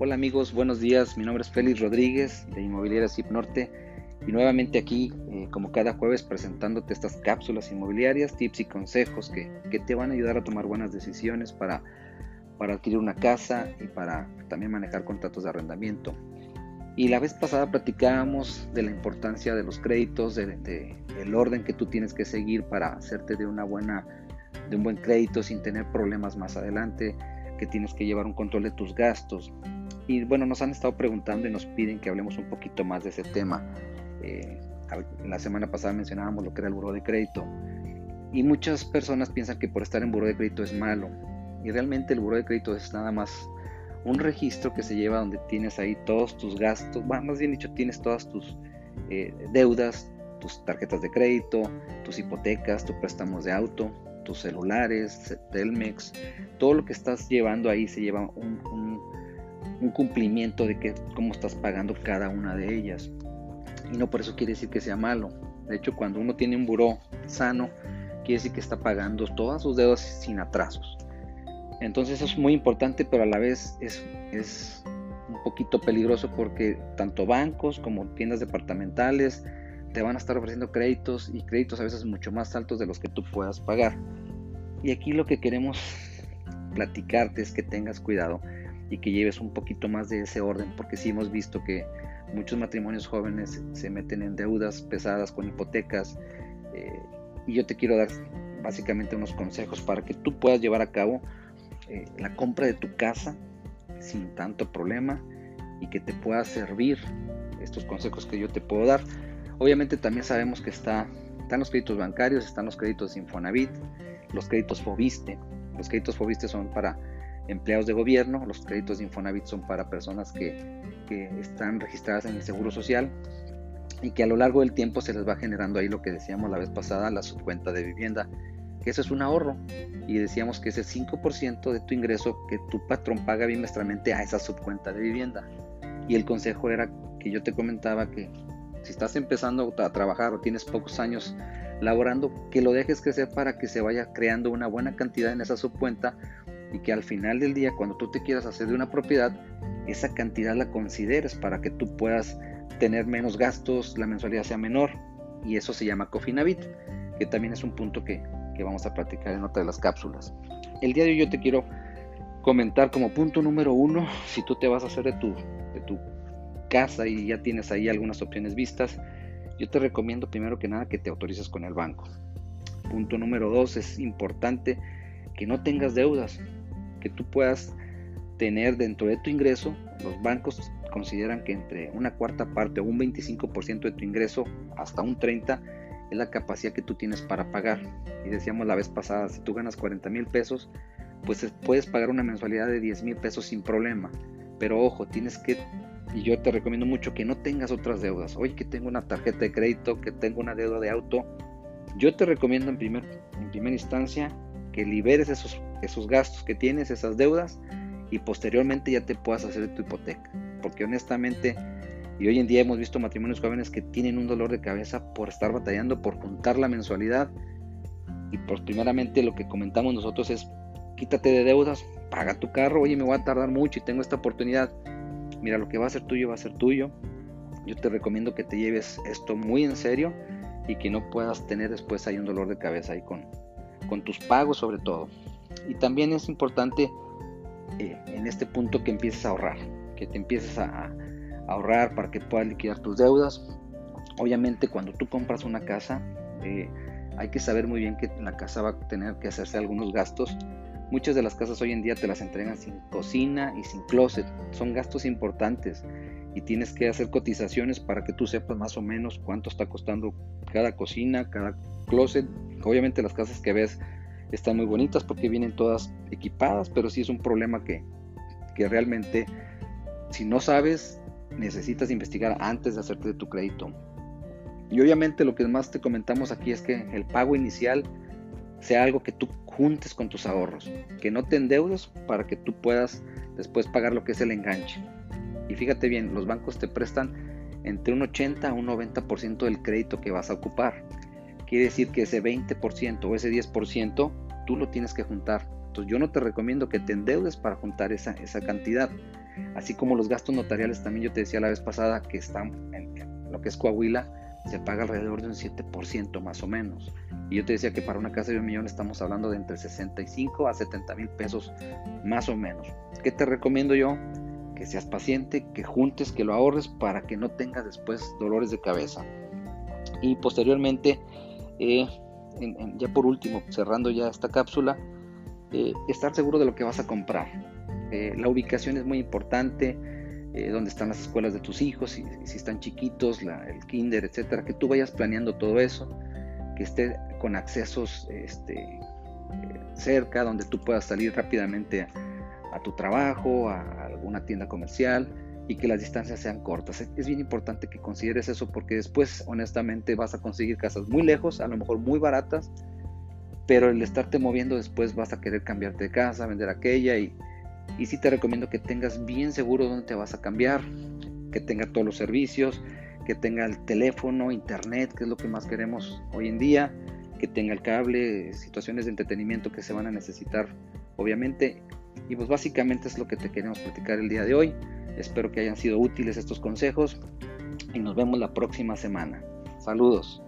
Hola amigos, buenos días. Mi nombre es Félix Rodríguez de Inmobiliaria Zip Norte y nuevamente aquí, eh, como cada jueves, presentándote estas cápsulas inmobiliarias, tips y consejos que, te van a ayudar a tomar buenas decisiones para, para adquirir una casa y para también manejar contratos de arrendamiento. Y la vez pasada platicábamos de la importancia de los créditos, de, del orden que tú tienes que seguir para hacerte de una buena, de un buen crédito sin tener problemas más adelante, que tienes que llevar un control de tus gastos. Y bueno, nos han estado preguntando y nos piden que hablemos un poquito más de ese tema. Eh, la semana pasada mencionábamos lo que era el buro de crédito. Y muchas personas piensan que por estar en buro de crédito es malo. Y realmente el buro de crédito es nada más un registro que se lleva donde tienes ahí todos tus gastos, más bien dicho, tienes todas tus eh, deudas, tus tarjetas de crédito, tus hipotecas, tus préstamos de auto, tus celulares, Telmex, todo lo que estás llevando ahí se lleva un un cumplimiento de que, cómo estás pagando cada una de ellas. Y no por eso quiere decir que sea malo. De hecho, cuando uno tiene un buró sano, quiere decir que está pagando todas sus deudas sin atrasos. Entonces eso es muy importante, pero a la vez es, es un poquito peligroso porque tanto bancos como tiendas departamentales te van a estar ofreciendo créditos y créditos a veces mucho más altos de los que tú puedas pagar. Y aquí lo que queremos platicarte es que tengas cuidado y que lleves un poquito más de ese orden, porque sí hemos visto que muchos matrimonios jóvenes se meten en deudas pesadas con hipotecas eh, y yo te quiero dar básicamente unos consejos para que tú puedas llevar a cabo eh, la compra de tu casa sin tanto problema y que te pueda servir estos consejos que yo te puedo dar. Obviamente también sabemos que está, están los créditos bancarios, están los créditos Infonavit, los créditos Fobiste. Los créditos Fobiste son para empleados de gobierno, los créditos de Infonavit son para personas que, están registradas en el Seguro Social y que a lo largo del tiempo se les va generando ahí lo que decíamos la vez pasada, la subcuenta de vivienda, que eso es un ahorro y decíamos que ese 5% de tu ingreso que tu patrón paga bimestralmente a esa subcuenta de vivienda. Y el consejo era que yo te comentaba que si estás empezando a trabajar o tienes pocos años laborando, que lo dejes crecer para que se vaya creando una buena cantidad en esa subcuenta y que al final del día cuando tú te quieras hacer de una propiedad, esa cantidad la consideres para que tú puedas tener menos gastos, la mensualidad sea menor y eso se llama Cofinavit, que también es un punto que, vamos a platicar en otra de las cápsulas. El día de hoy yo te quiero comentar como punto número uno, si tú te vas a hacer de tu, de tu casa y ya tienes ahí algunas opciones vistas, yo te recomiendo primero que nada que te autorices con el banco. Punto número dos, es importante que no tengas deudas que tú puedas tener dentro de tu ingreso, los bancos consideran que entre una cuarta parte o un 25% de tu ingreso hasta un 30% es la capacidad que tú tienes para pagar. Y decíamos la vez pasada, si tú ganas 40 mil pesos, pues puedes pagar una mensualidad de 10 mil pesos sin problema. Pero ojo, tienes que, y yo te recomiendo mucho que no tengas otras deudas. Oye, que tengo una tarjeta de crédito, que tengo una deuda de auto. Yo te recomiendo en, primer, en primera instancia liberes esos, esos gastos que tienes, esas deudas, y posteriormente ya te puedas hacer tu hipoteca. Porque honestamente, y hoy en día hemos visto matrimonios jóvenes que tienen un dolor de cabeza por estar batallando, por juntar la mensualidad. Y pues primeramente lo que comentamos nosotros es, quítate de deudas, paga tu carro, oye, me voy a tardar mucho y tengo esta oportunidad. Mira, lo que va a ser tuyo va a ser tuyo. Yo te recomiendo que te lleves esto muy en serio y que no puedas tener después ahí un dolor de cabeza ahí con, con tus pagos sobre todo. Y también es importante eh, en este punto que empieces a ahorrar, que te empieces a, ahorrar para que puedas liquidar tus deudas. Obviamente cuando tú compras una casa, eh, hay que saber muy bien que la casa va a tener que hacerse algunos gastos. Muchas de las casas hoy en día te las entregan sin cocina y sin closet. Son gastos importantes y tienes que hacer cotizaciones para que tú sepas más o menos cuánto está costando cada cocina, cada closet. Obviamente las casas que ves están muy bonitas porque vienen todas equipadas, pero sí es un problema que, que realmente si no sabes necesitas investigar antes de hacerte tu crédito. Y obviamente lo que más te comentamos aquí es que el pago inicial sea algo que tú juntes con tus ahorros, que no te endeudes para que tú puedas después pagar lo que es el enganche. Y fíjate bien, los bancos te prestan entre un 80 a un 90% del crédito que vas a ocupar. Quiere decir que ese 20% o ese 10% tú lo tienes que juntar. Entonces yo no te recomiendo que te endeudes para juntar esa, esa cantidad. así como los gastos notariales, también yo te decía la vez pasada que están en lo que es Coahuila, se paga alrededor de un 7% más o menos. Y yo te decía que para una casa de un millón estamos hablando de entre 65 a 70 mil pesos más o menos. ¿Qué te recomiendo yo? Que seas paciente, que juntes, que lo ahorres para que no tengas después dolores de cabeza. Y posteriormente, eh, ya por último, cerrando ya esta cápsula, eh, estar seguro de lo que vas a comprar. Eh, la ubicación es muy importante, dónde están las escuelas de tus hijos, si, si están chiquitos, el kinder, etcétera, que tú vayas planeando todo eso, que esté con accesos este, cerca, donde tú puedas salir rápidamente a, tu trabajo, a, alguna tienda comercial y que las distancias sean cortas. Es, bien importante que consideres eso porque después, honestamente, vas a conseguir casas muy lejos, a lo mejor muy baratas, pero el estarte moviendo después vas a querer cambiarte de casa, vender aquella y, y sí te recomiendo que tengas bien seguro dónde te vas a cambiar, que tenga todos los servicios, que tenga el teléfono, internet, que es lo que más queremos hoy en día, que tenga el cable, situaciones de entretenimiento que se van a necesitar, obviamente. Y pues básicamente es lo que te queremos platicar el día de hoy. Espero que hayan sido útiles estos consejos y nos vemos la próxima semana. Saludos.